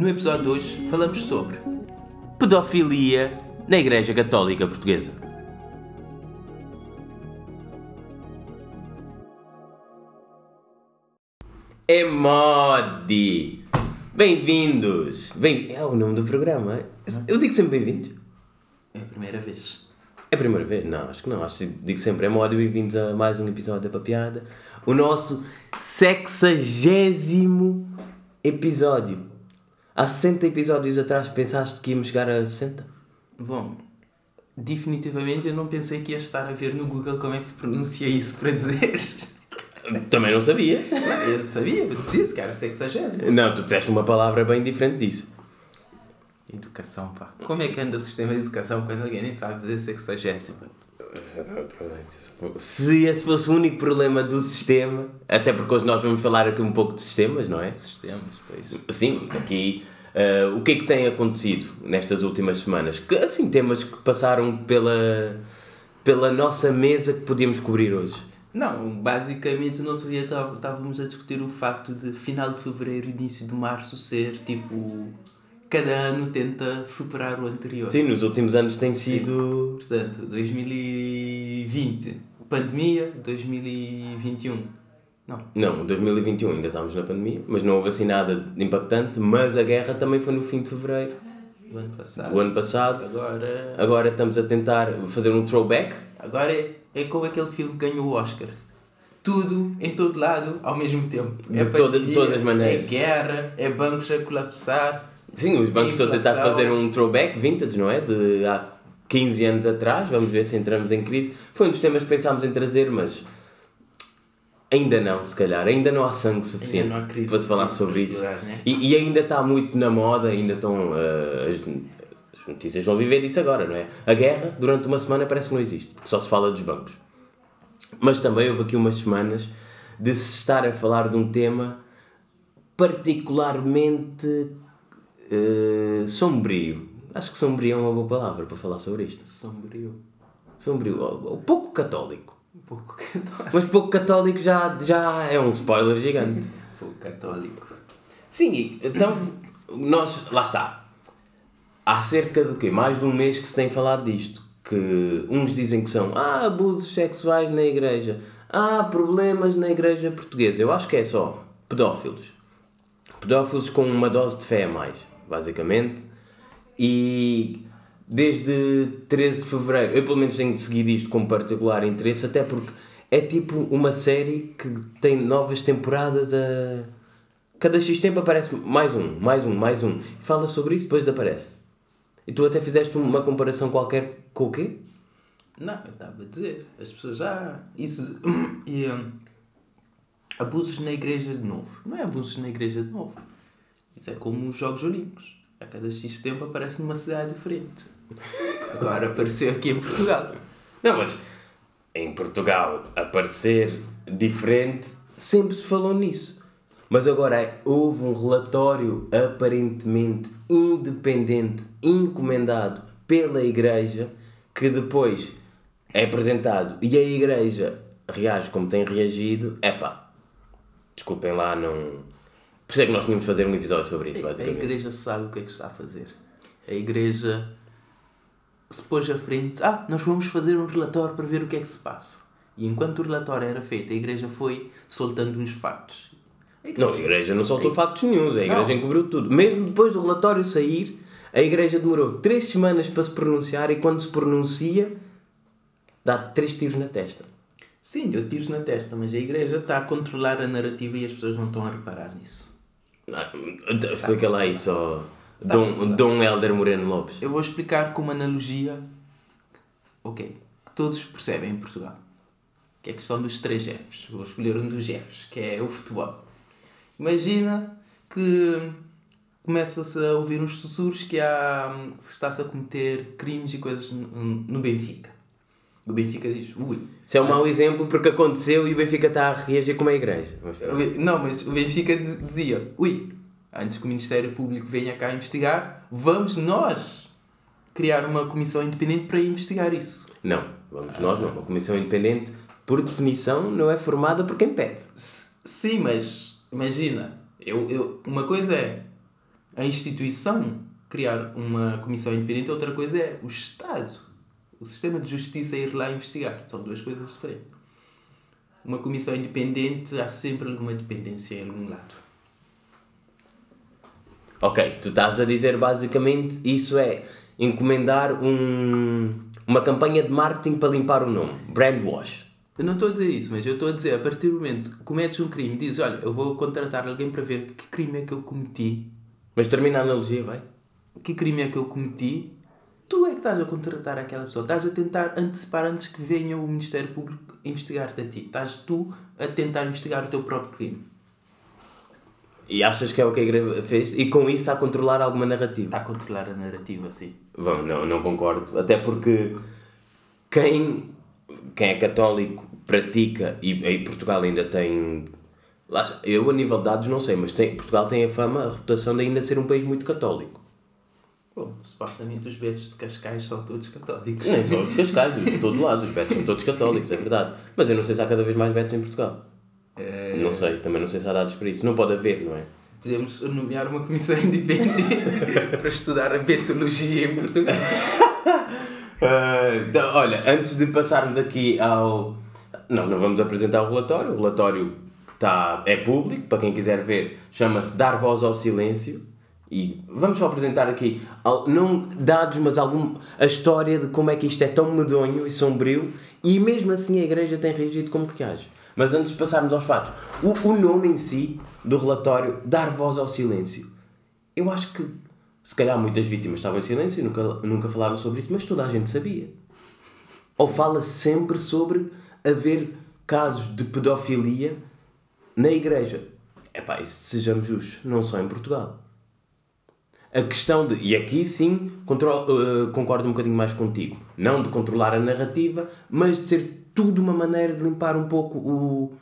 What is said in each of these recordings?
No episódio de hoje falamos sobre pedofilia na Igreja Católica Portuguesa. É Modi! Bem-vindos! Bem... É o nome do programa. Eu digo sempre bem-vindos. É a primeira vez. É a primeira vez? Não, acho que não. Acho que digo sempre é Modi. Bem-vindos a mais um episódio da Papiada. O nosso sexagésimo episódio. Há 60 episódios atrás pensaste que íamos chegar a 60? Bom, definitivamente eu não pensei que ia estar a ver no Google como é que se pronuncia isso para dizer. Também não sabias? Eu sabia, disse que era sexagésimo. Não, tu disseste uma palavra bem diferente disso. Educação, pá. Como é que anda o sistema de educação quando alguém nem sabe dizer sexagésimo? Se esse fosse o único problema do sistema, até porque hoje nós vamos falar aqui um pouco de sistemas, não é? Sistemas, pois. Sim, aqui uh, o que é que tem acontecido nestas últimas semanas? Que, assim, temas que passaram pela, pela nossa mesa que podíamos cobrir hoje. Não, basicamente no outro dia estávamos a discutir o facto de final de fevereiro, início de março ser tipo cada ano tenta superar o anterior. Sim, nos últimos anos tem sido. Sim. Portanto, 2020, pandemia, 2021. Não. Não, 2021 ainda estávamos na pandemia, mas não houve assim nada impactante, mas a guerra também foi no fim de fevereiro. O ano passado. Ano passado. Agora. Agora estamos a tentar fazer um throwback. Agora é, é como aquele filme que ganhou o Oscar. Tudo, em todo lado, ao mesmo tempo. De, toda, de todas as maneiras. É guerra, é bancos a colapsar, Sim, os bancos estão a tentar fazer um throwback vintage, não é? De há 15 anos atrás, vamos ver se entramos em crise. Foi um dos temas que pensámos em trazer, mas ainda não, se calhar. Ainda não há sangue suficiente para se falar sobre isso. né? e, e, ainda está muito na moda, ainda estão. Uh, as, as notícias vão viver disso agora, não é? A guerra, durante uma semana, parece que não existe, porque só se fala dos bancos. Mas também houve aqui umas semanas de se estar a falar de um tema particularmente uh, sombrio. Acho que sombrio é uma boa palavra para falar sobre isto. Sombrio. Sombrio. Ou, pouco católico. Pouco católico. Mas pouco católico já, já é um spoiler gigante. pouco católico. Sim, então nós. Lá está. Há cerca de quê? Mais de um mês que se tem falado disto. Que uns dizem que são ah, abusos sexuais na igreja. Há ah, problemas na igreja portuguesa. Eu acho que é só pedófilos. Pedófilos com uma dose de fé a mais basicamente. E desde 13 de fevereiro, eu pelo menos tenho seguido isto com particular interesse, até porque é tipo uma série que tem novas temporadas a. Cada X tempo aparece mais um, mais um, mais um. Fala sobre isso, depois desaparece. E tu até fizeste uma comparação qualquer com o quê? Não, eu estava a dizer. As pessoas, ah, isso. E, um, abusos na igreja de novo. Não é abusos na igreja de novo. Isso é como os Jogos Olímpicos. A cada X tempo aparece numa cidade diferente. Agora apareceu aqui em Portugal. Não, mas em Portugal aparecer diferente, sempre se falou nisso. Mas agora houve um relatório aparentemente independente, encomendado pela Igreja, que depois é apresentado e a Igreja reage como tem reagido. Epá, desculpem lá, não por isso é que nós tínhamos de fazer um episódio sobre isso, basicamente. A igreja sabe o que é que está a fazer. A igreja se pôs à frente, ah, nós vamos fazer um relatório para ver o que é que se passa. E enquanto o relatório era feito, a igreja foi soltando uns factos. A igreja, não, a igreja não soltou a... factos nenhums, a igreja não. encobriu tudo. Mesmo depois do relatório sair, a igreja demorou três semanas para se pronunciar e quando se pronuncia, dá três tiros na testa. Sim, deu tiros na testa, mas a igreja está a controlar a narrativa e as pessoas não estão a reparar nisso. Ah, explica lá isso, tá, Dom, tá. Dom Helder Moreno Lopes. Eu vou explicar com uma analogia, ok, que todos percebem em Portugal. Que é a questão dos três Fs. Vou escolher um dos Fs, que é o futebol. Imagina que começa-se a ouvir uns sussurros que, há, que está-se a cometer crimes e coisas no Benfica. O Benfica diz, ui. Isso é um mau exemplo porque aconteceu e o Benfica está a reagir como a igreja. Não, mas o Benfica dizia, ui, antes que o Ministério Público venha cá investigar, vamos nós criar uma comissão independente para investigar isso. Não, vamos ah, nós não. Uma comissão independente, por definição, não é formada por quem pede. sim, mas imagina, eu, eu, uma coisa é a instituição criar uma comissão independente, outra coisa é o Estado. O sistema de justiça ir lá investigar. São duas coisas diferentes. Uma comissão independente há sempre alguma dependência em algum lado. Ok, tu estás a dizer basicamente isso é encomendar um, uma campanha de marketing para limpar o nome. Brand wash. Eu não estou a dizer isso, mas eu estou a dizer, a partir do momento que cometes um crime, dizes, olha, eu vou contratar alguém para ver que crime é que eu cometi, Mas termina a analogia, vai. que crime é que eu cometi, tu é que estás a contratar aquela pessoa. Estás a tentar antecipar antes que venha o Ministério Público investigar-te a ti. Estás tu a tentar investigar o teu próprio crime. E achas que é o que a igreja fez? E com isso está a controlar alguma narrativa? Está a controlar a narrativa, assim. Bom, não, não concordo. Até porque quem, quem é católico pratica, e em Portugal ainda tem. Eu, a nível de dados, não sei, mas tem, Portugal tem a fama, a reputação de ainda ser um país muito católico. Bom, supostamente os betos de Cascais são todos católicos. Nem só os de Cascais, os de todo lado, os betos são todos católicos, é verdade. Mas eu não sei se há cada vez mais betos em Portugal. É, Não sei, também não sei se há dados para isso. Não pode haver, não é? Podemos nomear uma comissão independente para estudar a betologia em Portugal. Ah, então, olha, antes de passarmos aqui ao. Nós não vamos apresentar o relatório. O relatório tá, é público, para quem quiser ver, chama-se Dar Voz ao Silêncio. E vamos só apresentar aqui, não dados, mas algum, a história de como é que isto é tão medonho e sombrio e mesmo assim a Igreja tem reagido como que reage. Mas antes de passarmos aos fatos, o, o nome em si do relatório, Dar Voz ao Silêncio, eu acho que se calhar muitas vítimas estavam em silêncio e nunca, nunca falaram sobre isso, mas toda a gente sabia. Ou fala sempre sobre haver casos de pedofilia na igreja. Epá, e sejamos justos, não só em Portugal. A questão de, e aqui sim contro- eh, concordo um bocadinho mais contigo, não de controlar a narrativa, mas de ser tudo uma maneira de limpar um pouco o,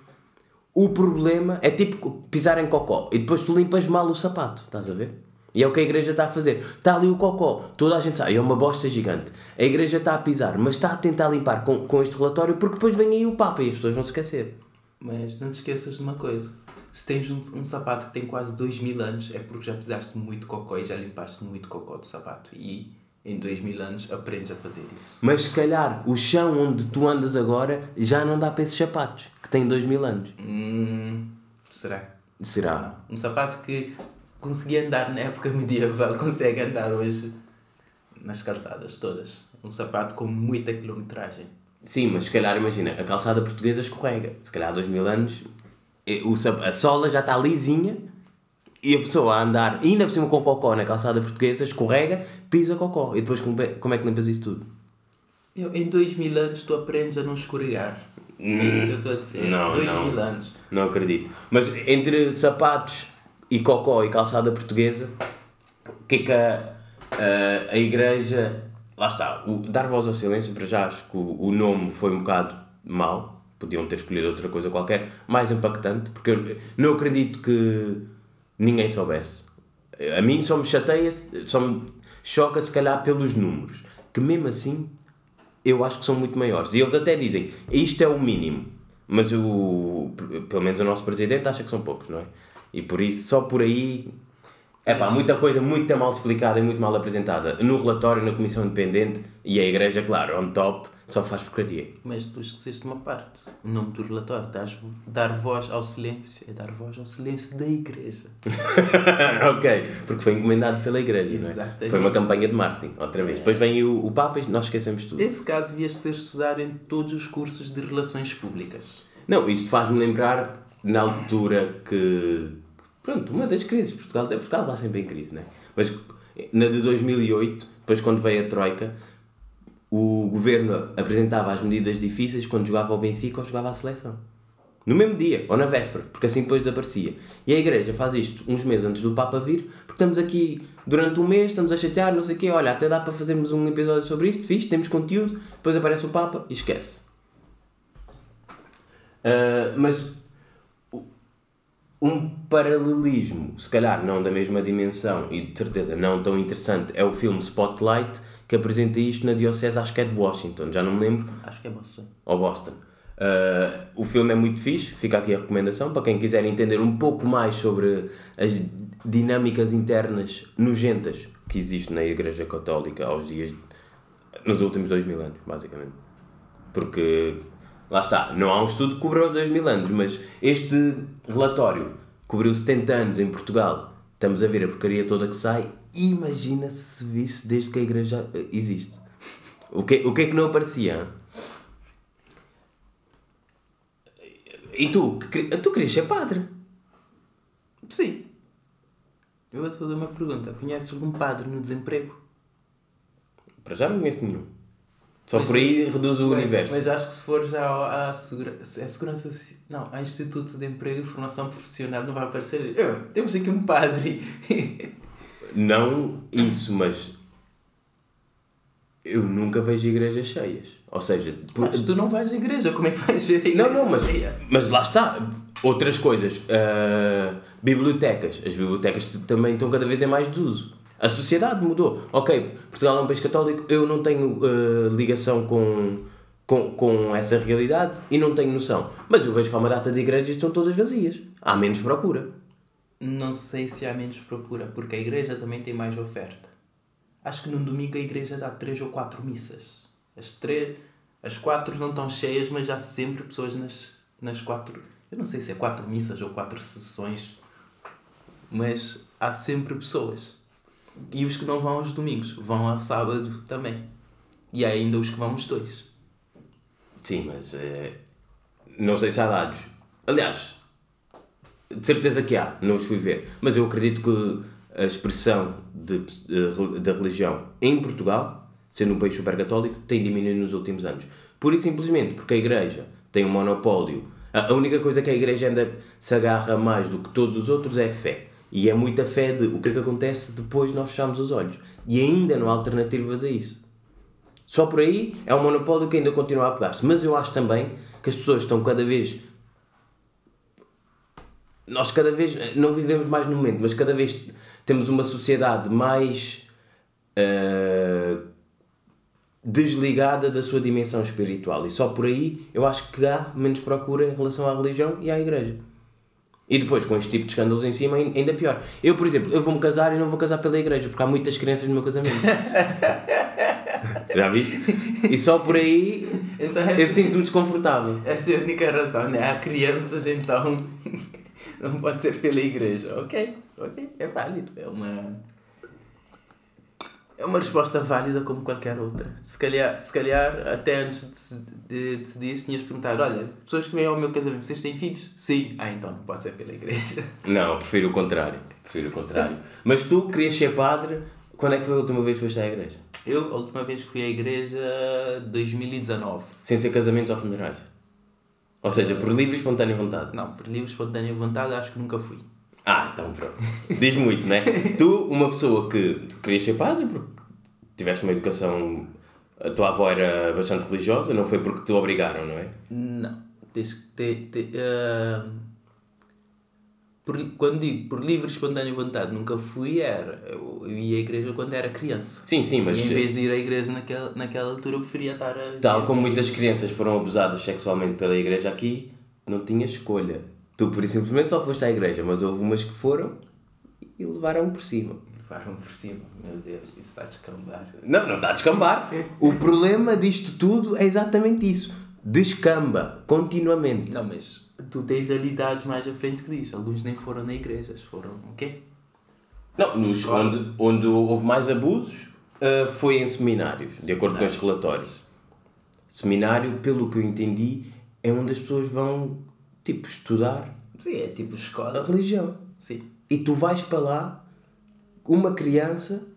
o problema. É tipo pisar em cocó e depois tu limpas mal o sapato, estás a ver? E é o que a igreja está a fazer. Está ali o cocó, toda a gente sabe, é uma bosta gigante. A igreja está a pisar, mas está a tentar limpar com, com este relatório porque depois vem aí o Papa e as pessoas vão se esquecer. Mas não te esqueças de uma coisa. Se tens um, um sapato que tem quase 2 mil anos, é porque já pisaste muito cocó e já limpaste muito cocó do sapato. E em 2 mil anos aprendes a fazer isso. Mas se calhar o chão onde tu andas agora já não dá para esses sapatos, que têm dois mil anos. Hum, será? Será? Um sapato que conseguia andar na época medieval consegue andar hoje nas calçadas todas. Um sapato com muita quilometragem. Sim, mas se calhar imagina, a calçada portuguesa escorrega. Se calhar há dois mil anos a sola já está lisinha e a pessoa a andar, ainda por cima com cocó na calçada portuguesa, escorrega, pisa cocó. E depois como é, como é que limpas isso tudo? Eu, em 2 mil anos tu aprendes a não escorregar. É isso que eu estou a dizer. Não, 2 não. mil anos. Não acredito. Mas entre sapatos e cocó e calçada portuguesa, o que é que a, a, a igreja. Lá está, o, dar voz ao silêncio, para já acho que o, o nome foi um bocado mau. Podiam ter escolhido outra coisa qualquer, mais impactante, porque eu não acredito que ninguém soubesse. A mim só me chateia, só me choca se calhar pelos números, que mesmo assim eu acho que são muito maiores. E eles até dizem, isto é o mínimo. Mas o, pelo menos o nosso presidente acha que são poucos, não é? E por isso, só por aí, é pá, muita coisa muito mal explicada e muito mal apresentada. No relatório, na Comissão Independente e a Igreja, claro, on top, só faz porcaria. Mas tu esqueceste uma parte. O nome do relatório. Dás, dar voz ao silêncio. É dar voz ao silêncio da igreja. ok, porque foi encomendado pela Igreja, não é? Exatamente. Foi uma campanha de marketing, outra vez. Depois vem o, o Papa e nós esquecemos tudo. Esse caso devias ter estudar em todos os cursos de relações públicas. Não, isto faz-me lembrar na altura que. Pronto, uma das crises. Portugal, Portugal está sempre em crise, não é? Mas na de 2008, depois quando veio a Troika, o governo apresentava as medidas difíceis quando jogava ao Benfica ou jogava à seleção. No mesmo dia, ou na véspera, porque assim depois desaparecia. E a igreja faz isto uns meses antes do Papa vir, porque estamos aqui durante um mês, estamos a chatear, não sei o quê, olha, até dá para fazermos um episódio sobre isto, fixe, temos conteúdo, depois aparece o Papa e esquece. Ah, mas um paralelismo, se calhar não da mesma dimensão e de certeza não tão interessante, é o filme Spotlight que apresenta isto na Diocese, acho que é de Washington, já não me lembro, Acho que é Boston. ou Boston. Uh, o filme é muito fixe, fica aqui a recomendação para quem quiser entender um pouco mais sobre as dinâmicas internas nojentas que existem na Igreja Católica aos dias, nos últimos dois mil anos, basicamente. Porque, lá está, não há um estudo que cubra os dois mil anos, mas este relatório cobriu 70 anos em Portugal. Estamos a ver a porcaria toda que sai. Imagina se visse desde que a Igreja existe. O que, o que é que não aparecia? E tu? Tu querias ser padre? Sim. Eu vou-te fazer uma pergunta. Conheces algum padre no desemprego? Para já não conheço nenhum. Só mas, por aí reduz o mas, universo. Mas acho que se for já à segura, é segurança. Não, ao Instituto de Emprego e Formação Profissional não vai aparecer. Eu, temos aqui um padre. não isso, mas eu nunca vejo igrejas cheias. Ou seja, mas tu não vais à igreja, como é que vais ver a igreja não, não, mas, cheia? Mas lá está. Outras coisas. Uh, bibliotecas. As bibliotecas também estão cada vez em mais desuso. A sociedade mudou. Ok, Portugal é um país católico, eu não tenho uh, ligação com, com, com essa realidade e não tenho noção. Mas eu vejo que há uma data de igrejas que estão todas vazias. Há menos procura. Não sei se há menos procura, porque a igreja também tem mais oferta. Acho que num domingo a igreja dá três ou quatro missas. As três, as quatro não estão cheias, mas há sempre pessoas nas, nas quatro. Eu não sei se é quatro missas ou quatro sessões, mas há sempre pessoas. E os que não vão aos domingos vão ao sábado também. E há ainda os que vão os dois. Sim, mas é... não sei se há dados. Aliás, de certeza que há, não os fui ver. Mas eu acredito que a expressão da religião em Portugal, sendo um país super católico, tem diminuído nos últimos anos. Pura e simplesmente porque a Igreja tem um monopólio. A única coisa que a Igreja ainda se agarra mais do que todos os outros é a fé. E é muita fé de o que é que acontece depois nós fechamos os olhos. E ainda não há alternativas a isso. Só por aí é um monopólio que ainda continua a pegar-se. Mas eu acho também que as pessoas estão cada vez nós cada vez não vivemos mais no momento, mas cada vez temos uma sociedade mais uh, desligada da sua dimensão espiritual. E só por aí eu acho que há menos procura em relação à religião e à igreja. E depois, com este tipo de escândalos em cima, ainda pior. Eu, por exemplo, eu vou-me casar e não vou casar pela igreja, porque há muitas crianças no meu casamento. Já viste? E só por aí então, eu sinto-me desconfortável. Essa é a única razão, né? Há crianças, então não pode ser pela igreja. Ok, ok, é válido. É uma. É uma resposta válida como qualquer outra. Se calhar, se calhar até antes de, de decidir, tinhas perguntado: olha, pessoas que vêm ao meu casamento, vocês têm filhos? Sim. Ah, então não pode ser pela igreja. Não, prefiro o contrário. Prefiro o contrário. Mas tu querias ser padre, quando é que foi a última vez que foste à igreja? Eu, a última vez que fui à igreja, 2019. Sem ser casamento ou funerais? Ou seja, por livre e espontânea vontade. Não, por livre e espontânea vontade acho que nunca fui. Ah, então pronto. Diz muito, não é? tu, uma pessoa que tu querias ser padre porque tiveste uma educação. A tua avó era bastante religiosa, não foi porque te obrigaram, não é? Não. Tens que ter. ter uh, por, quando digo por livre e espontânea vontade, nunca fui, era. Eu ia à igreja quando era criança. Sim, sim, mas. E em vez de ir à igreja naquela, naquela altura, eu preferia estar a. Tal como muitas crianças foram abusadas sexualmente pela igreja aqui, não tinha escolha. Tu, por simplesmente, só foste à igreja, mas houve umas que foram e levaram por cima. Levaram por cima, meu Deus, isso está a descambar. Não, não está a descambar. o problema disto tudo é exatamente isso. Descamba, continuamente. Não, mas tu tens ali dados mais à frente que diz. Alguns nem foram na igreja, foram o quê? Não, nos, onde, onde houve mais abusos uh, foi em seminários, seminários, de acordo com os relatórios. Seminário, pelo que eu entendi, é onde as pessoas vão, tipo, estudar. Sim, é tipo escola. A religião. Sim. E tu vais para lá, uma criança,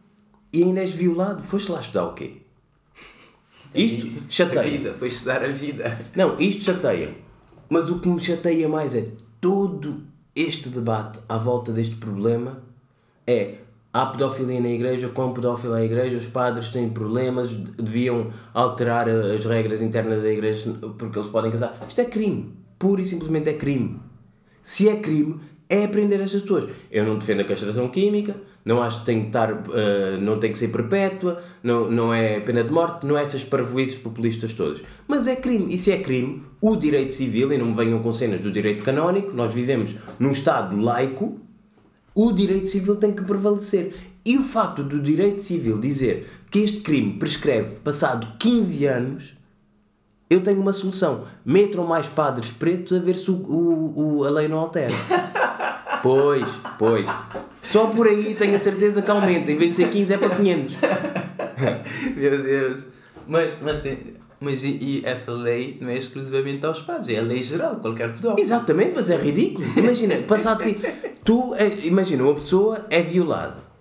e ainda és violado. Foste lá estudar o quê? Isto chateia. A vida, foi estudar a vida. Não, isto chateia. Mas o que me chateia mais é todo este debate à volta deste problema é há pedofilia na igreja, com pedófilo a igreja, os padres têm problemas, deviam alterar as regras internas da igreja porque eles podem casar. Isto é crime. Pura e simplesmente é crime. Se é crime, é aprender estas pessoas. Eu não defendo a castração química, não acho que tem que estar, uh, não tem que ser perpétua, não, não é pena de morte, não é essas parvoices populistas todas. Mas é crime, e se é crime, o direito civil, e não me venham com cenas do direito canónico, nós vivemos num Estado laico, o direito civil tem que prevalecer. E o facto do direito civil dizer que este crime prescreve passado 15 anos, eu tenho uma solução. Metam mais padres pretos a ver se o, o, o a lei não altera. pois, pois. Só por aí tenho a certeza que aumenta. Em vez de ser 15 é para 500. Meu Deus. Mas, mas, tem, mas e, essa lei não é exclusivamente aos padres, é a lei geral, qualquer pedófilo. Exatamente, mas é ridículo. Imagina, passado que. Tu, é, imagina, uma pessoa é violada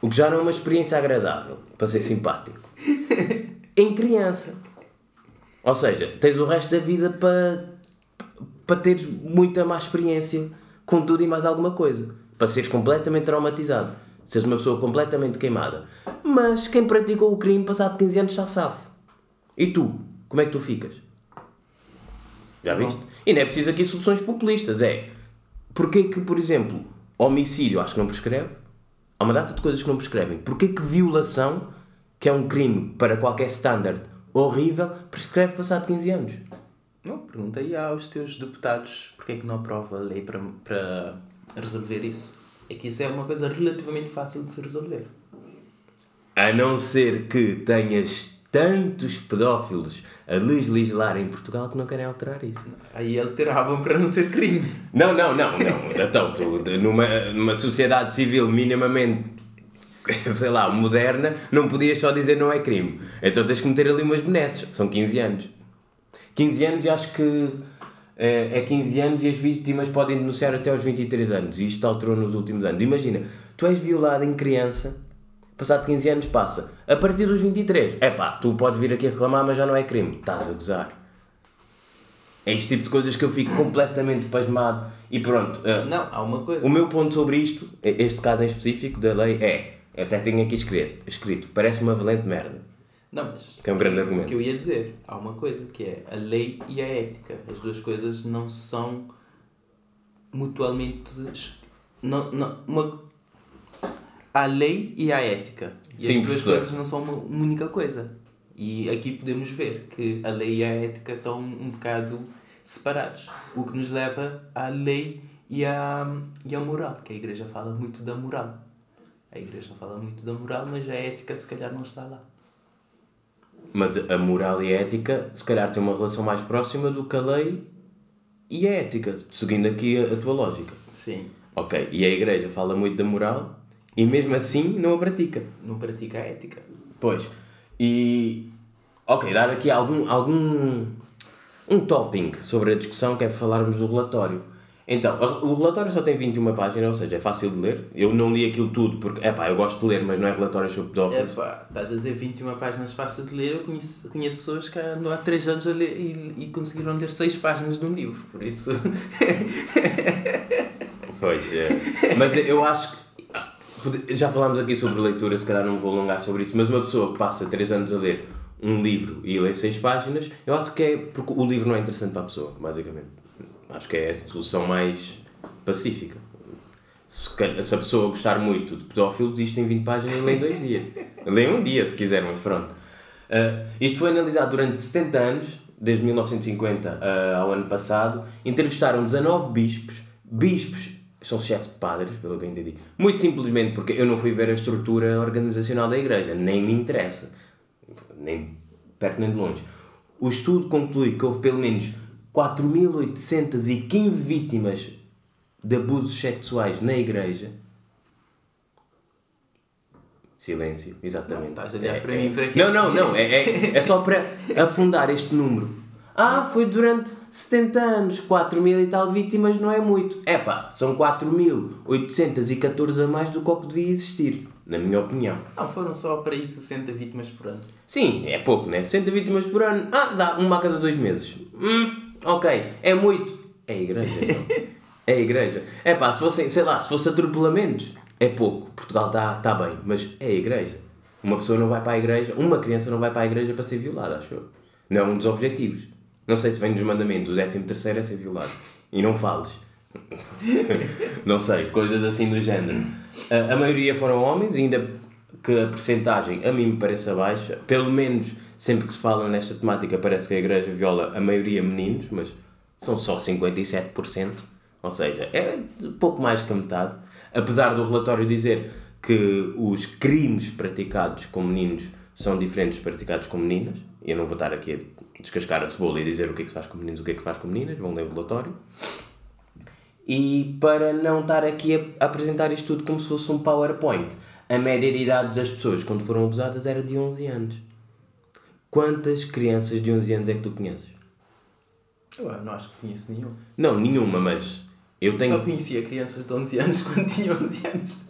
o que já não é uma experiência agradável, para ser simpático. em criança. Ou seja, tens o resto da vida para, para teres muita má experiência com tudo e mais alguma coisa. Para seres completamente traumatizado. Seres uma pessoa completamente queimada. Mas quem praticou o crime passado 15 anos está safo. E tu? Como é que tu ficas? Já viste? Bom. E não é preciso aqui soluções populistas. É. Porquê que, por exemplo, homicídio acho que não prescreve? Há uma data de coisas que não prescrevem. Porquê que violação, que é um crime para qualquer standard horrível, prescreve passado 15 anos? Não, perguntei aos teus deputados porque é que não aprova a lei para, para resolver isso. É que isso é uma coisa relativamente fácil de se resolver. A não ser que tenhas tantos pedófilos a legislar em Portugal que não querem alterar isso. Aí alteravam para não ser crime. Não, não, não, não. Então, tu, numa, numa sociedade civil minimamente, sei lá, moderna, não podias só dizer não é crime. Então tens que meter ali umas benesses. São 15 anos. 15 anos e acho que é, é 15 anos e as vítimas podem denunciar até aos 23 anos. E isto alterou nos últimos anos. Imagina, tu és violado em criança Passado 15 anos passa. A partir dos 23, é pá, tu podes vir aqui reclamar, mas já não é crime. Estás a gozar. É este tipo de coisas que eu fico completamente pasmado. E pronto. Uh, não, há uma coisa. O meu ponto sobre isto, este caso em específico da lei, é. Eu até tenho aqui escrito, escrito parece uma valente merda. Não, mas. Que é um grande argumento. O que eu ia dizer, há uma coisa que é a lei e a ética. As duas coisas não são mutuamente. Não, não, uma, a lei e a ética. E Sim, as duas professor. coisas não são uma, única coisa. E aqui podemos ver que a lei e a ética estão um bocado separados. O que nos leva à lei e à, e à moral, que a igreja fala muito da moral. A igreja fala muito da moral, mas a ética se calhar não está lá. Mas a moral e a ética se calhar têm uma relação mais próxima do que a lei e a ética, seguindo aqui a, a tua lógica. Sim. Ok, e a igreja fala muito da moral e mesmo assim não a pratica. Não pratica a ética. Pois. E. Ok, dar aqui algum. algum um topping sobre a discussão que é falarmos do relatório. Então, o relatório só tem 21 páginas, ou seja, é fácil de ler. Eu não li aquilo tudo porque, é pá, eu gosto de ler, mas não é relatório sobre pedófilos. É pá, estás a dizer 21 páginas fácil de ler. Eu conheço, conheço pessoas que andam há 3 anos a ler e, e conseguiram ler 6 páginas de um livro, por isso. pois é. Mas eu acho que já falámos aqui sobre leitura, se calhar não vou alongar sobre isso, mas uma pessoa que passa 3 anos a ler um livro e lê 6 páginas, eu acho que é porque o livro não é interessante para a pessoa, basicamente. Acho que é a solução mais pacífica. Se, se a pessoa gostar muito de pedófilos, isto em 20 páginas lê em 2 dias. Lê um dia, se quiser, mas pronto. Uh, isto foi analisado durante 70 anos, desde 1950 uh, ao ano passado. Entrevistaram 19 bispos, bispos sou chefe de padres, pelo que eu entendi. Muito simplesmente porque eu não fui ver a estrutura organizacional da igreja, nem me interessa, nem perto nem de longe. O estudo conclui que houve pelo menos 4.815 vítimas de abusos sexuais na igreja. Silêncio, exatamente. Não, estás a olhar é, para é, mim para Não, não, não, é, é, é só para afundar este número. Ah, foi durante 70 anos, 4 mil e tal vítimas não é muito. É pá, são 4.814 a mais do que o que devia existir, na minha opinião. Não, foram só para aí 60 vítimas por ano. Sim, é pouco, né? 60 vítimas por ano, ah, dá uma a cada dois meses. Hum, ok, é muito. É a igreja, então. É a igreja. É pá, se fossem, sei lá, se fosse atropelamentos, é pouco. Portugal está tá bem, mas é a igreja. Uma pessoa não vai para a igreja, uma criança não vai para a igreja para ser violada, acho eu. Não é um dos objetivos. Não sei se vem dos mandamentos, o décimo terceiro é ser violado. E não fales. não sei, coisas assim do género. A, a maioria foram homens, ainda que a percentagem a mim me pareça baixa, pelo menos sempre que se fala nesta temática parece que a igreja viola a maioria meninos, mas são só 57%, ou seja, é pouco mais que a metade. Apesar do relatório dizer que os crimes praticados com meninos são diferentes dos praticados com meninas, eu não vou estar aqui a descascar a cebola e dizer o que é que se faz com meninos o que é que se faz com meninas, vão ler o relatório. E para não estar aqui a apresentar isto tudo como se fosse um PowerPoint, a média de idade das pessoas quando foram abusadas era de 11 anos. Quantas crianças de 11 anos é que tu conheces? Eu não acho que conheço nenhum. Não, nenhuma, mas eu tenho. Só conhecia crianças de 11 anos quando tinha 11 anos.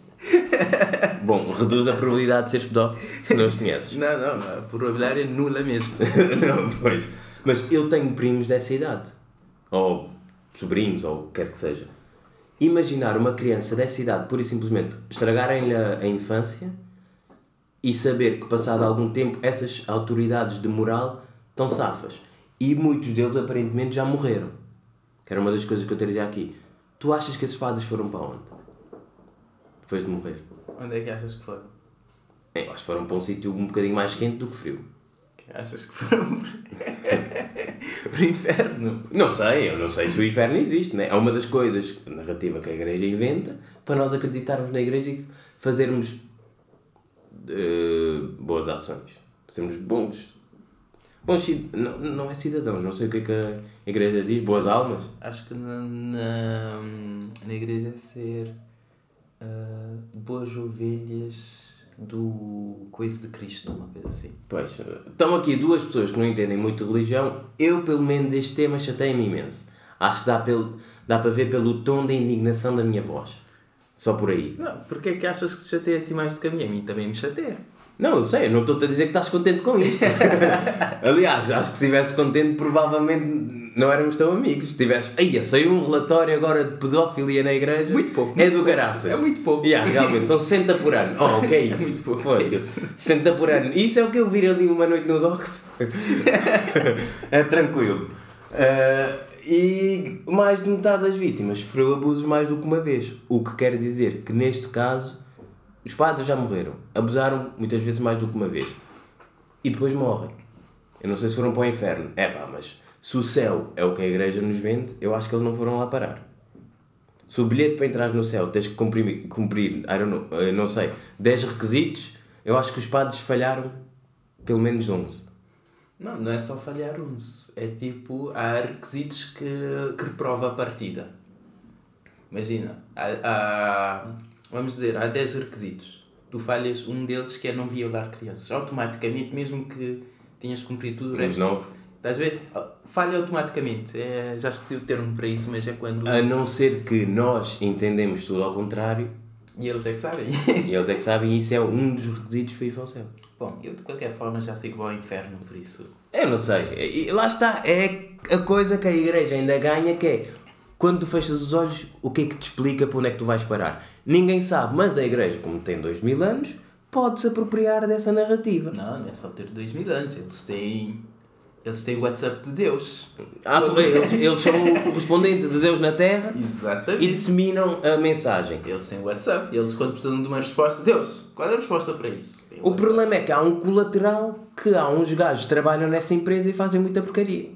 Bom, reduz a probabilidade de seres pedófilo se não os conheces. Não, não, a probabilidade é nula mesmo. não, pois. Mas eu tenho primos dessa idade. Ou sobrinhos, ou o que quer que seja. Imaginar uma criança dessa idade, pura e simplesmente, estragarem-lhe a, a infância e saber que, passado algum tempo, essas autoridades de moral estão safas. E muitos deles, aparentemente, já morreram. Que era uma das coisas que eu te dizer aqui. Tu achas que esses padres foram para onde? Depois de morrer. Onde é que achas que foram? É, acho que foram para um sítio um bocadinho mais quente do que frio. Achas que foram para o inferno? Não sei, eu não sei se o inferno existe, né? É uma das coisas, a narrativa que a igreja inventa, para nós acreditarmos na igreja e fazermos uh, boas ações. Sermos bons. Bons não, não é cidadãos, não sei o que é que a igreja diz, boas almas. Acho que na, na, na igreja é ser uh, boas ovelhas do coisa de Cristo, uma coisa assim. Pois, estão aqui duas pessoas que não entendem muito religião. Eu, pelo menos, este tema chateia-me imenso. Acho que dá, pelo, dá para ver pelo tom da indignação da minha voz. Só por aí. Não, porque é que achas que te chateia a ti mais do que a mim? A mim também me chateia. Não, eu sei, eu não estou-te a dizer que estás contente com isto. Aliás, acho que se estivesse contente, provavelmente não éramos tão amigos. Se tivesse, aí saiu um relatório agora de pedofilia na igreja. Muito pouco. É do caraças. É muito pouco. Yeah, realmente, são 60 por ano. Oh, o que é isso? É muito pouco. Foi. 60 por ano. Isso é o que eu vi ali uma noite no Docs. é tranquilo. Uh, e mais de metade das vítimas sofreu abusos mais do que uma vez. O que quer dizer que neste caso os padres já morreram, abusaram muitas vezes mais do que uma vez e depois morrem. Eu não sei se foram para o inferno. É pá, mas se o céu é o que a igreja nos vende, eu acho que eles não foram lá parar. Se o bilhete para entrar no céu tens que cumprir, cumprir I don't know, eu não sei, 10 requisitos, eu acho que os padres falharam pelo menos 11. Não, não é só falhar 11. É tipo, há requisitos que, que reprova a partida. Imagina, há, há vamos dizer, há 10 requisitos. Tu falhas um deles que é não violar crianças. Automaticamente, mesmo que tenhas cumprido tudo o resto. não. Estás a ver? Falha automaticamente. É, já esqueci o termo para isso, mas é quando. A não ser que nós entendemos tudo ao contrário. E eles é que sabem. e eles é que sabem, e isso é um dos requisitos para ir para o céu. Bom, eu de qualquer forma já sei que vou ao inferno, por isso. Eu não sei. E lá está. É a coisa que a igreja ainda ganha que é quando tu fechas os olhos, o que é que te explica para onde é que tu vais parar? Ninguém sabe, mas a igreja, como tem dois mil anos, pode-se apropriar dessa narrativa. Não, não é só ter dois mil anos, eles têm. Eles têm o WhatsApp de Deus. Ah, eles, eles são o correspondente de Deus na Terra Exatamente. e disseminam a mensagem. Eles têm o WhatsApp e eles, quando precisam de uma resposta, Deus, qual é a resposta para isso? O, o problema é que há um colateral que há uns gajos que trabalham nessa empresa e fazem muita porcaria.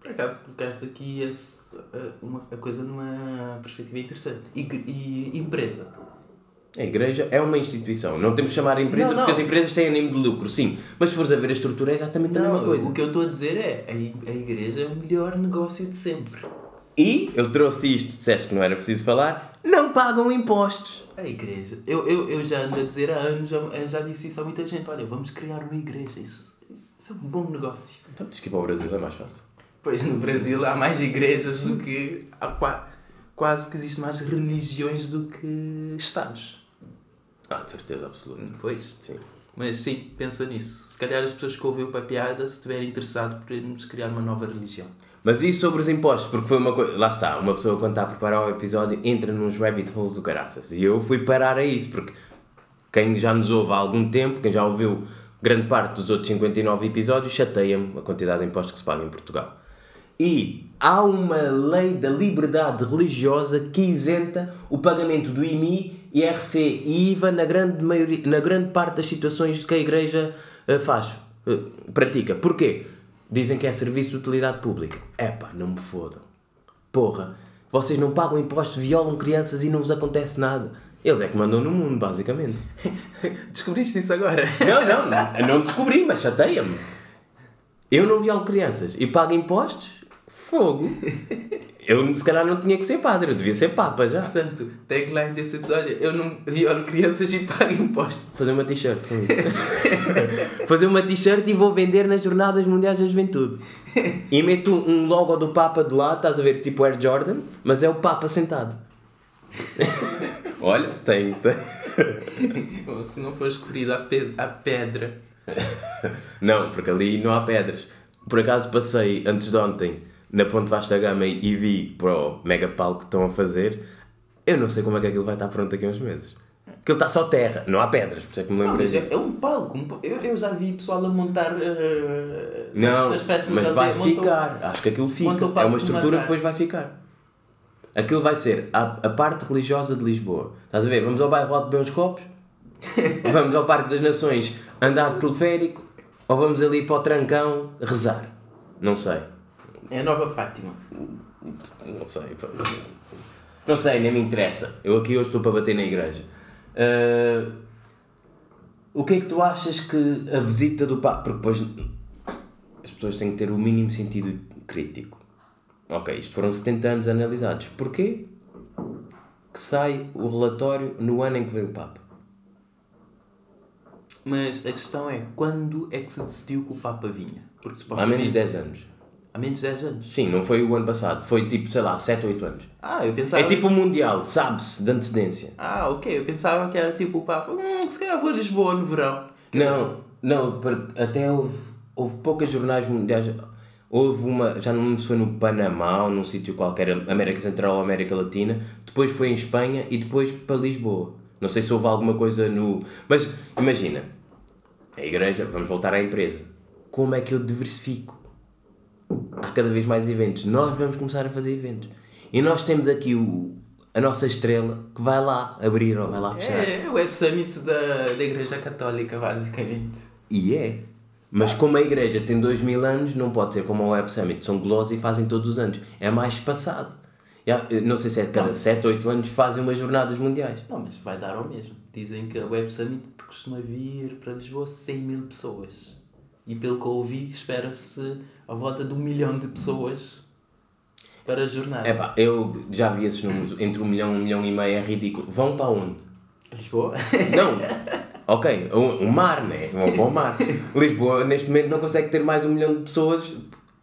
Por acaso, colocaste aqui esse uma, a coisa numa perspectiva interessante. E, e empresa. A igreja é uma instituição. Não temos de chamar empresa não, não. porque as empresas têm animo de lucro, sim. Mas se fores a ver a estrutura é exatamente não, a mesma coisa. O que eu estou a dizer é a, a igreja é o melhor negócio de sempre. E eu trouxe isto, disseste que não era preciso falar, não pagam impostos. A igreja. Eu, eu, eu já ando a dizer há anos, já, já disse isso a muita gente. Olha, vamos criar uma igreja. Isso, isso é um bom negócio. Então diz que para o Brasil é mais fácil. Pois no Brasil há mais igrejas do que. Há quase que existem mais religiões do que Estados. Ah, de certeza absoluta. Pois. Sim. Mas sim, pensa nisso. Se calhar as pessoas que ouviram para a piada, se estiverem interessados, podemos criar uma nova religião. Mas isso sobre os impostos, porque foi uma coisa. Lá está, uma pessoa quando está a preparar o episódio entra nos rabbit holes do caraças. E eu fui parar a isso, porque quem já nos ouve há algum tempo, quem já ouviu grande parte dos outros 59 episódios, chateia-me a quantidade de impostos que se paga em Portugal. E há uma lei da liberdade religiosa que isenta o pagamento do IMI, IRC e IVA na grande, maioria, na grande parte das situações que a Igreja eh, faz, eh, pratica. Porquê? Dizem que é serviço de utilidade pública. Epá, não me fodam. Porra, vocês não pagam impostos, violam crianças e não vos acontece nada. Eles é que mandam no mundo, basicamente. Descobriste isso agora? Não, não, não, não descobri, mas chateia-me. Eu não violo crianças e pago impostos? Fogo. Eu se calhar não tinha que ser padre, eu devia ser papa já. Portanto, tagline desse episódio: Eu não violo crianças e pago impostos. Fazer uma t-shirt com isso. Fazer uma t-shirt e vou vender nas Jornadas Mundiais da Juventude. E meto um logo do Papa de lá, estás a ver, tipo Air Jordan, mas é o Papa sentado. Olha, tem, tem. Se não for escolhido a pedra. Não, porque ali não há pedras. Por acaso passei antes de ontem na Ponte Vasta Gama e vi para o mega palco que estão a fazer. Eu não sei como é que aquilo vai estar pronto daqui a uns meses. Aquilo está só terra, não há pedras, por isso é que me Não, lembrei mas é, disso. é um palco. um pa- eu, eu já vi pessoal a montar uh, Não, as festas mas vai ficar. Acho que aquilo fica. É palco uma estrutura que depois vai ficar. Aquilo vai ser a, a parte religiosa de Lisboa. Estás a ver? Vamos ao bairro Alto beber uns copos, vamos ao Parque das Nações andar de teleférico, ou vamos ali para o Trancão rezar. Não sei. É a nova Fátima. Não sei. pá. Não sei, nem me interessa. Eu aqui hoje estou para bater na igreja. Ah, o que é que tu achas que a visita do Papa. Porque depois as pessoas têm que ter o mínimo sentido crítico. Ok, isto foram 70 anos analisados. Porquê que sai o relatório no ano em que veio o Papa? Mas a questão é, quando é que se decidiu que o Papa vinha? Porque Há menos de 10 anos. Há menos de 10 anos. Sim, não foi o ano passado. Foi tipo, sei lá, 7 ou 8 anos. Ah, eu pensava... É tipo o Mundial, sabe-se, de antecedência. Ah, ok. Eu pensava que era tipo o Papa. Hum, se calhar vou a Lisboa no verão. Não, não, até houve, houve poucas jornais mundiais. Houve uma, já não foi no Panamá ou num sítio qualquer, América Central ou América Latina, depois foi em Espanha e depois para Lisboa. Não sei se houve alguma coisa no. Mas imagina, a igreja, vamos voltar à empresa. Como é que eu diversifico? Há cada vez mais eventos. Nós vamos começar a fazer eventos. E nós temos aqui o, a nossa estrela que vai lá abrir ou vai lá fechar. É, o Web Summit da, da Igreja Católica, basicamente. E é. Mas como a igreja tem dois mil anos, não pode ser como a Web Summit. São golosos e fazem todos os anos. É mais. Já, eu Não sei se é de cada 7 ou 8 anos fazem umas jornadas mundiais. Não, mas vai dar ao mesmo. Dizem que a Web Summit costuma vir para Lisboa 100 mil pessoas. E pelo que eu ouvi, espera-se a volta de um milhão de pessoas para a jornada. É pá, eu já vi esses números. Entre um milhão e um milhão e meio é ridículo. Vão para onde? Lisboa? Não. Ok, o, o mar, né? Vão para o mar. Lisboa, neste momento, não consegue ter mais um milhão de pessoas.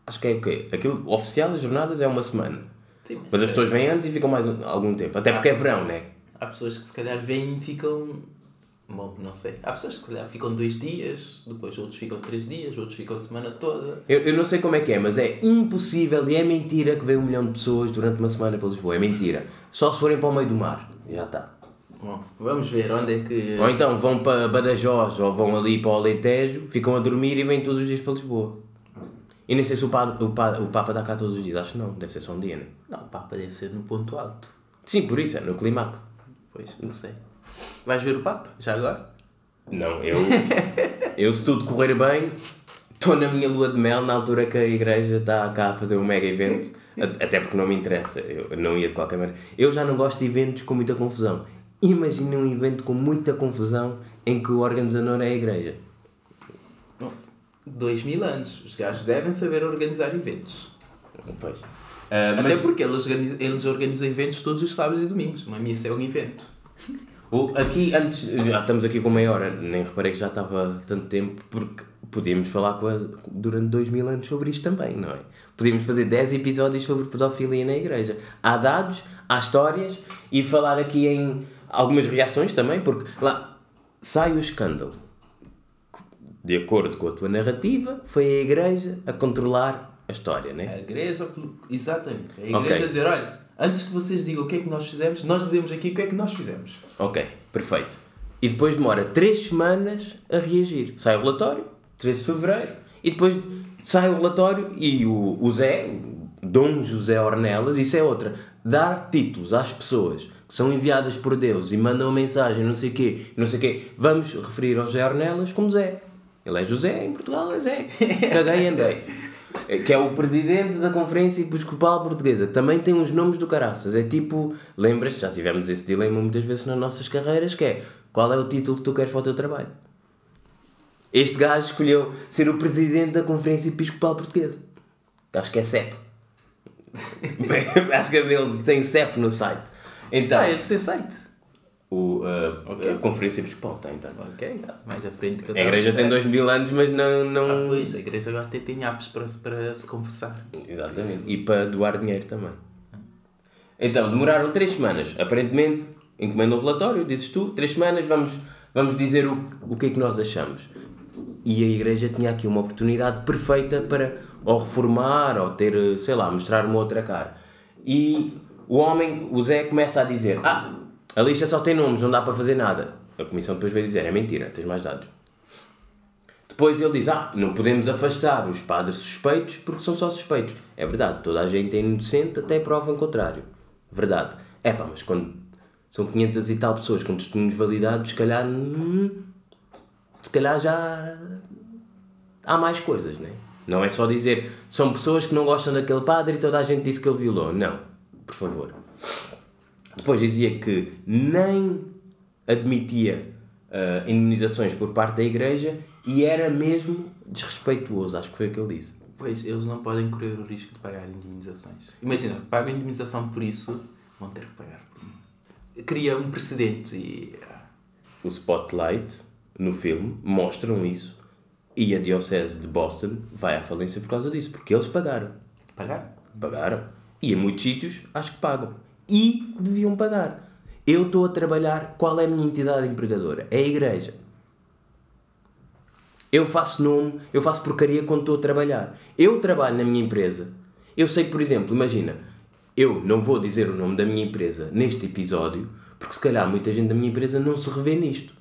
Acho que é o quê? Aquilo oficial das jornadas é uma semana. Sim, Mas as pessoas vêm antes e ficam mais um- algum tempo. Até porque é verão, né? Há pessoas que se calhar vêm e ficam. Bom, não sei. Há pessoas que se calhar ficam dois dias, depois outros ficam três dias, outros ficam a semana toda. Eu, eu não sei como é que é, mas é impossível e é mentira que veio um milhão de pessoas durante uma semana para Lisboa. É mentira. Só se forem para o meio do mar. Já está. Bom, vamos ver onde é que. Ou então vão para Badajoz ou vão ali para o Alentejo, ficam a dormir e vêm todos os dias para Lisboa. E nem sei se o Papa, o, Papa, o Papa está cá todos os dias. Acho que não. Deve ser só um dia, né? Não, o Papa deve ser no ponto alto. Sim, por isso. É no clímax. Pois, não sei. Vais ver o Papa? Já agora? Não, eu... eu se tudo correr bem, estou na minha lua de mel na altura que a igreja está cá a fazer um mega evento. Até porque não me interessa. Eu não ia de qualquer maneira. Eu já não gosto de eventos com muita confusão. Imagina um evento com muita confusão em que o organizador é a igreja. Nossa, dois mil anos. Os gajos devem saber organizar eventos. Pois. Ah, Até mas porque eles organizam, eles organizam eventos todos os sábados e domingos. Uma missa é um evento. O- aqui, antes, já estamos aqui com meia hora, nem reparei que já estava tanto tempo, porque podíamos falar quase durante dois mil anos sobre isto também, não é? Podíamos fazer 10 episódios sobre pedofilia na igreja. Há dados, há histórias e falar aqui em algumas reações também, porque lá sai o escândalo. De acordo com a tua narrativa, foi a igreja a controlar a história, né? A igreja, exatamente. A igreja Ok. a dizer, olha, antes que vocês digam o que é que nós fizemos, nós dizemos aqui o que é que nós fizemos. Ok, perfeito. E depois demora 3 semanas a reagir. Sai o relatório, 13 de Fevereiro, e depois sai o relatório e o, o Zé, Dom José Ornelas, isso é outra. Dar títulos às pessoas que são enviadas por Deus e mandam mensagem, não sei o quê, não sei o quê. Vamos referir ao José Ornelas como Zé. Ele é José, em Portugal é Zé. Caguei e andei. Que é o presidente da Conferência Episcopal Portuguesa, que também tem uns nomes do caraças. É tipo, lembras, já tivemos esse dilema muitas vezes nas nossas carreiras, que é qual é o título que tu queres para o teu trabalho? Este gajo escolheu ser o presidente da Conferência Episcopal Portuguesa. Acho que é CEP. Acho que a deles tem CEP no site. Então, Ah, é de ser site. O, uh, a Conferência Episcopal tem, tá? Ok, tá. mais à frente que A igreja tem dois mil anos, mas não. não... Ah, pois, a igreja agora até tem apps para, para se confessar. Exatamente. E para doar dinheiro também. Então, demoraram três semanas. Aparentemente, encomenda um relatório, dizes tu, três semanas, vamos, vamos dizer o, o que é que nós achamos. E a igreja tinha aqui uma oportunidade perfeita para ou reformar ou ter, sei lá, mostrar uma outra cara. E o homem, o Zé, começa a dizer: Ah, a lista só tem nomes, não dá para fazer nada. A comissão depois vai dizer: É mentira, tens mais dados. Depois ele diz: Ah, não podemos afastar os padres suspeitos porque são só suspeitos. É verdade, toda a gente é inocente até prova em contrário. Verdade. É pá, mas quando são 500 e tal pessoas com testemunhos validados, se calhar. hum, se calhar já. há mais coisas, não é? Não é só dizer são pessoas que não gostam daquele padre e toda a gente disse que ele violou. Não, por favor. Depois dizia que nem admitia ah, indemnizações por parte da igreja e era mesmo desrespeituoso, acho que foi o que ele disse. Pois, eles não podem correr o risco de pagar indemnizações. Imagina, pagam indemnização por isso, vão ter que pagar por mim. Cria um precedente e. ah, O Spotlight, no filme, mostram isso e a Diocese de Boston vai à falência por causa disso, porque eles pagaram. Pagar? Pagaram. E em muitos sítios acho que pagam. E deviam pagar. Eu estou a trabalhar, qual é a minha entidade empregadora? É a igreja. Eu faço nome, eu faço porcaria quando estou a trabalhar. Eu trabalho na minha empresa. Eu sei que, por exemplo, imagina, eu não vou dizer o nome da minha empresa neste episódio, porque se calhar muita gente da minha empresa não se revê nisto.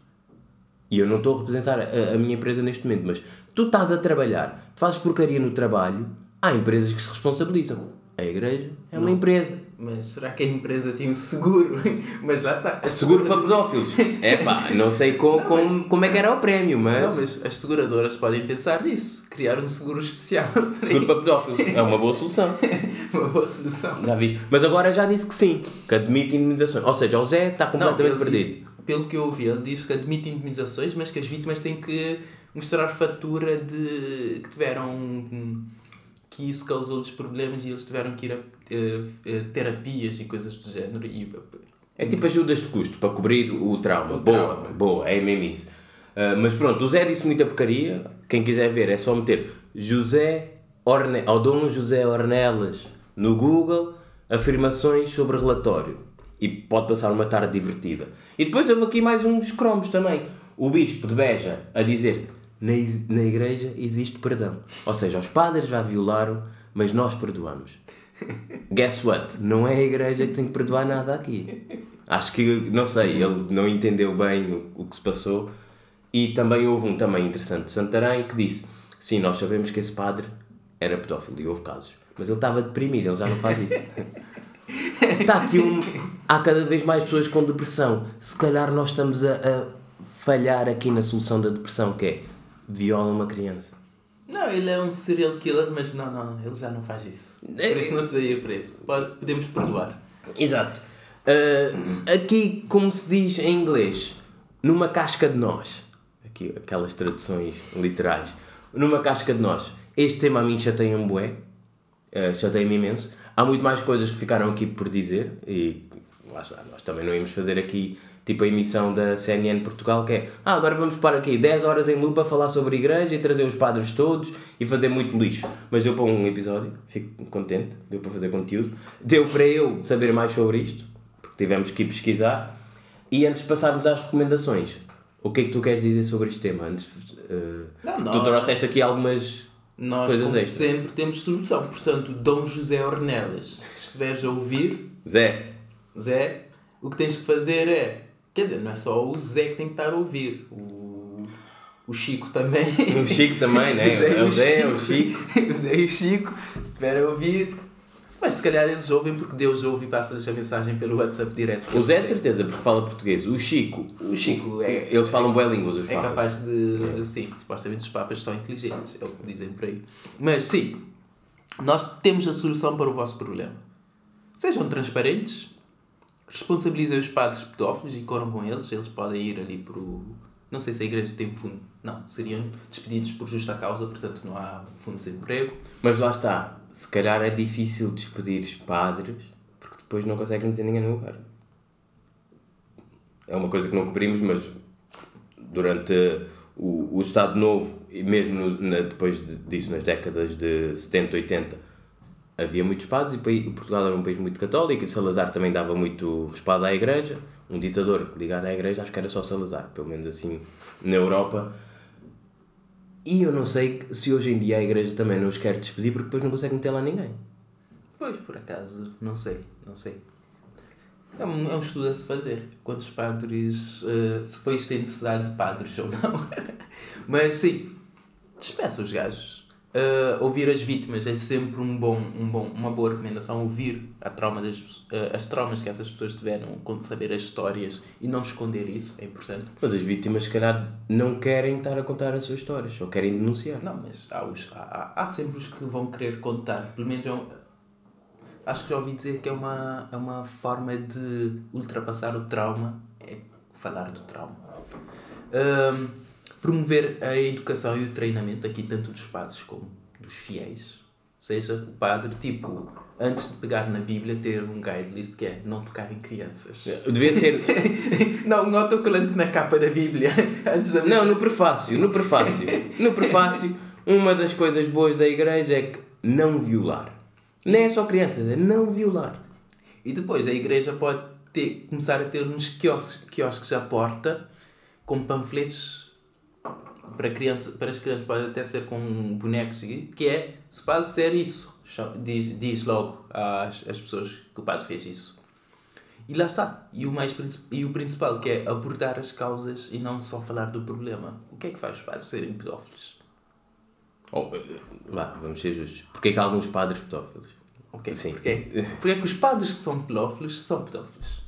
E eu não estou a representar a, a minha empresa neste momento, mas tu estás a trabalhar, tu fazes porcaria no trabalho, há empresas que se responsabilizam. A igreja é uma empresa. Mas será que a empresa tinha um seguro? Mas lá está. as Seguro para pedófilos. É pá, não sei co- como, como é que era o prémio, mas. Não, mas as seguradoras podem pensar nisso. Criar um seguro especial. Seguro para pedófilos. É uma boa solução. Uma boa solução. Já viste? Mas agora já disse que sim, que admite indemnizações. Ou seja, o Zé está completamente Não, perdido. Pelo que eu ouvi, ele diz que admite indemnizações, mas que as vítimas têm que mostrar fatura de que tiveram. Que isso causou-lhes problemas e eles tiveram que ir a eh, eh, terapias e coisas do género. E, É tipo ajudas de custo para cobrir o trauma. O boa, trauma. boa, é mesmo isso. Ah, mas pronto, o Zé disse muita porcaria. Quem quiser ver é só meter José Orne... ou Dom José Ornelas no Google, afirmações sobre relatório. E pode passar uma tarde divertida. E depois houve aqui mais uns cromos também. O Bispo de Beja a dizer na, na igreja existe perdão. Ou seja, os padres já violaram, mas nós perdoamos. Guess what? Não é a igreja que tem que perdoar nada aqui. Acho que, não sei, ele não entendeu bem o, o que se passou. E também houve um também interessante de Santarém que disse: Sim, nós sabemos que esse padre era pedófilo e houve casos. Mas ele estava deprimido, ele já não faz isso. Está aqui um. Há cada vez mais pessoas com depressão. Se calhar nós estamos a, a falhar aqui na solução da depressão, que é viola uma criança. Não, ele é um serial killer, mas não, não, ele já não faz isso. Por isso não precisa ir preso. Pode, podemos perdoar. Exato. Ah, aqui, como se diz em inglês, numa casca de nós. Aqui, aquelas traduções literais. Numa casca de nós. Este tema a mim chateia um bué. Uh, chateia-me imenso. Há muito mais coisas que ficaram aqui por dizer e lá está, nós também não íamos fazer aqui tipo a emissão da CNN Portugal que é ah, agora vamos parar aqui 10 horas em lupa a falar sobre a igreja e trazer os padres todos e fazer muito lixo. Mas deu para um episódio, fico contente, deu para fazer conteúdo. Deu para eu saber mais sobre isto, porque tivemos que ir pesquisar. E antes de passarmos às recomendações, o que é que tu queres dizer sobre este tema? Antes, uh, Não, tu não. trouxeste aqui algumas Nós, Coisas como extra. sempre, temos solução. Portanto, Dom José Ornelas, se estiveres a ouvir, Zé, Zé, o que tens que fazer é. Quer dizer, não é só o Zé que tem que estar a ouvir. O, o Chico também. o Chico também, né? O Zé É o o Zé, o Chico. O Zé e o Chico, se estiver a ouvir, Mas se calhar eles ouvem porque Deus ouve e passa-lhes a mensagem pelo WhatsApp direto. O Zé, de certeza, porque fala português. O Chico. O Chico é, eles falam boas línguas, os é papas. capaz de. Sim, supostamente os papas são inteligentes, é o que dizem por aí. Mas sim, nós temos a solução para o vosso problema. Sejam transparentes, responsabilizem os padres pedófilos e coram com eles. Eles podem ir ali para o. Não sei se a igreja tem fundo. Não, seriam despedidos por justa causa, portanto não há fundo de desemprego. Mas lá está, se calhar é difícil despedir os padres porque depois não conseguem meter ninguém no lugar. É uma coisa que não cobrimos, mas durante o, o Estado Novo e mesmo no- na- depois de- disso, nas décadas de 70, 80, havia muitos padres e Portugal era um país muito católico e Salazar também dava muito respaldo à Igreja. Um ditador ligado à Igreja, acho que era só Salazar, pelo menos assim na Europa. E eu não sei se hoje em dia a Igreja também não os quer despedir porque depois não consegue meter lá ninguém. Pois, por acaso, não sei, não sei. É um, é um estudo a se fazer. Quantos padres. eh, se o país tem necessidade de padres ou não. Mas sim, despeça os gajos. Eh, ouvir as vítimas é sempre um bom, um bom, uma boa recomendação. Ouvir a trauma das, eh, as traumas que essas pessoas tiveram, quando saber as histórias e não esconder isso, é importante. Mas as vítimas, se calhar, não querem estar a contar as suas histórias, só querem denunciar. Não, mas há, os, há, há- há sempre os que vão querer contar. Pelo menos é um- acho que já ouvi dizer que é uma, é uma forma de ultrapassar o trauma, é falar do trauma. Ahm, promover a educação e o treinamento, aqui tanto dos padres como dos fiéis. Ou seja, o padre, tipo, antes de pegar na Bíblia, ter um guide list que é não tocar em crianças. Devia ser. não, um autocolante na capa da Bíblia. Antes da Não, no prefácio, no prefácio. No prefácio, uma das coisas boas da igreja é que não violar. Nem é só crianças, é não violar. E depois a igreja pode ter, começar a ter uns quiosques, quiosques à porta com panfletos para, criança, para as crianças, pode até ser com bonecos, que é se o padre fizer isso, diz, diz logo às, às pessoas que o padre fez isso. E lá está. E o, mais, e o principal, que é abordar as causas e não só falar do problema. O que é que faz os padres serem pedófilos? Oh, lá, vamos ser justos. Porquê que há alguns padres pedófilos? Ok, Sim. Porquê? Porque é que os padres que são pedófilos são pedófilos.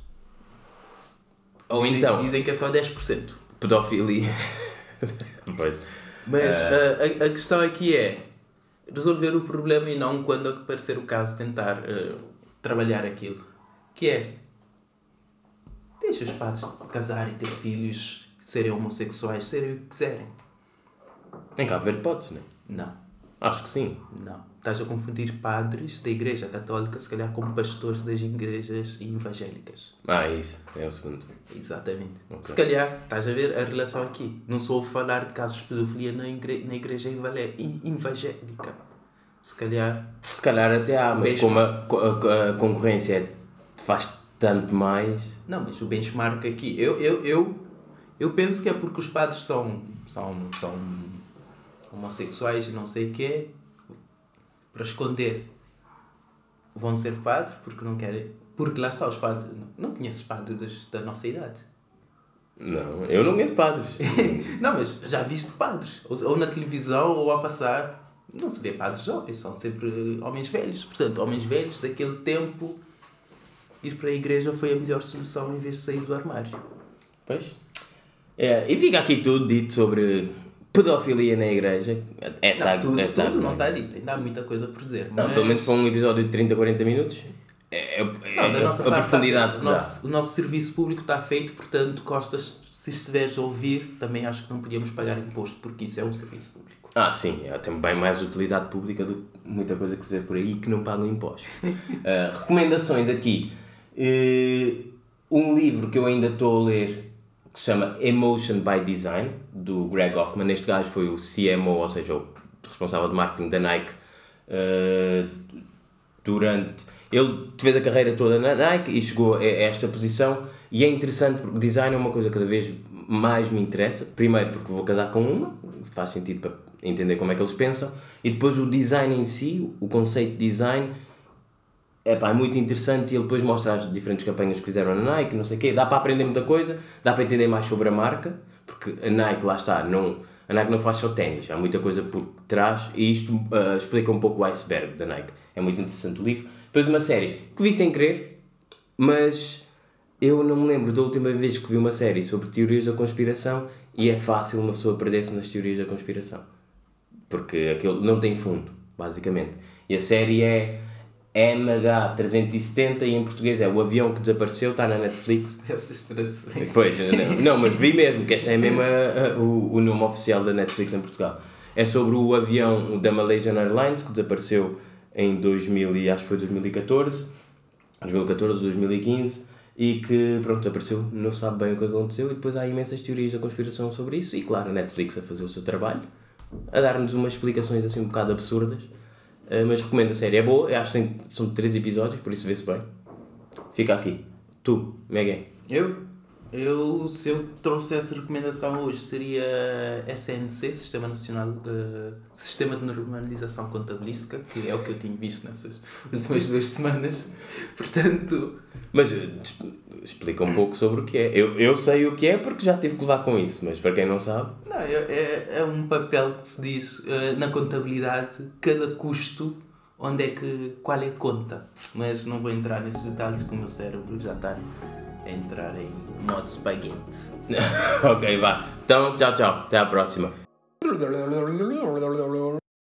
Ou Dizem- então, Dizem que é só 10%. pedofilia. pois. Mas uh, a, a questão aqui é resolver o problema e não quando aparecer o caso tentar uh, trabalhar aquilo. Que é deixa os padres casarem, ter filhos, serem homossexuais, serem o que quiserem. Tem que haver hipótese, não é? Não, Acho que sim. não. Estás a confundir padres da igreja católica, se calhar, com pastores das igrejas evangélicas. Ah, é isso. É o segundo. Exatamente. Ok. Se calhar, estás a ver a relação aqui. Não sou falar de casos de pedofilia na, igre na igreja evangé- evangélica. Se calhar. Se calhar até há, mas Beijo. como a, a- a concorrência é- faz tanto mais. Não, mas o benchmark aqui. Eu, eu, eu, eu penso que é porque os padres são, são, são homossexuais e não sei o quê. Para esconder. Vão ser padres porque não querem. Porque lá está os padres. Não conheces padres da nossa idade. Não, eu não conheço padres. Não, mas já viste padres. Ou, ou na televisão ou a passar. Não se vê padres jovens, são sempre homens velhos. Portanto, homens velhos daquele tempo, ir para a igreja foi a melhor solução em vez de sair do armário. Pois. É, e fica aqui tudo dito sobre pedofilia na igreja. É, Não, tá, tudo, é, tá tudo não bem. está dito, ainda há muita coisa por dizer. Não, mas- pelo menos para um episódio de 30, 40 minutos. É, é, Não, é nossa a parte profundidade está que feito. o, nosso, o nosso serviço público está feito, portanto, Costas, se estiveres a ouvir, também acho que não podíamos pagar imposto, porque isso é um serviço público. Ah, sim, é, tem bem mais utilidade pública do que muita coisa que se vê por aí que não pagam impostos. Ah, recomendações aqui. Eh, um livro que eu ainda estou a ler que se chama Emotion by Design, do Greg Hoffman. Este gajo foi o CMO, ou seja, o responsável de marketing da Nike eh, durante. Ele fez a carreira toda na Nike e chegou a esta posição. E é interessante porque design é uma coisa que cada vez mais me interessa. Primeiro, porque vou casar com uma, faz sentido para entender como é que eles pensam. E depois, o design em si, o conceito de design, é, pá, é muito interessante. E ele depois mostra as diferentes campanhas que fizeram na Nike, não sei o quê. Dá para aprender muita coisa, dá para entender mais sobre a marca, porque a Nike, lá está, não, a Nike não faz só ténis, há muita coisa por trás. E isto ah, explica um pouco o iceberg da Nike. É muito interessante o livro. Depois uma série que vi sem querer, mas eu não me lembro da última vez que vi uma série sobre teorias da conspiração e é fácil uma pessoa perder-se nas teorias da conspiração. Porque aquilo não tem fundo, basicamente. E a série é MH370 e em português é o avião que desapareceu, está na Netflix. Essas traduções. Pois, não, não, mas vi mesmo, que este é mesmo a- a- o, o nome oficial da Netflix em Portugal. É sobre o avião da Malaysian Airlines que desapareceu em 2000 e acho que foi 2014, 2014 ou 2015 e que pronto, desapareceu, não sabe bem o que aconteceu e depois há imensas teorias da conspiração sobre isso e claro, a Netflix a fazer o seu trabalho, a dar-nos umas explicações assim um bocado absurdas, Eh, mas recomendo a série, é boa, acho que são três episódios, por isso vê-se bem. Fica aqui. Tu, Megan. Eu? Eu, se eu trouxesse recomendação hoje, seria SNC, Sistema Nacional eh, Sistema de Normalização Contabilística, que é o que eu tinha visto nessas últimas duas semanas. Portanto, Mas eh, explica um pouco sobre o que é. Eu, eu sei o que é porque já tive que levar com isso, mas para quem não sabe. não, é, é, é um papel que se diz eh, na contabilidade cada custo, onde é que, qual é a conta. Mas não vou entrar nesses detalhes, que o meu cérebro já está a entrar em modo espaguete. ok, vá. Então, tchau, tchau. Até à próxima.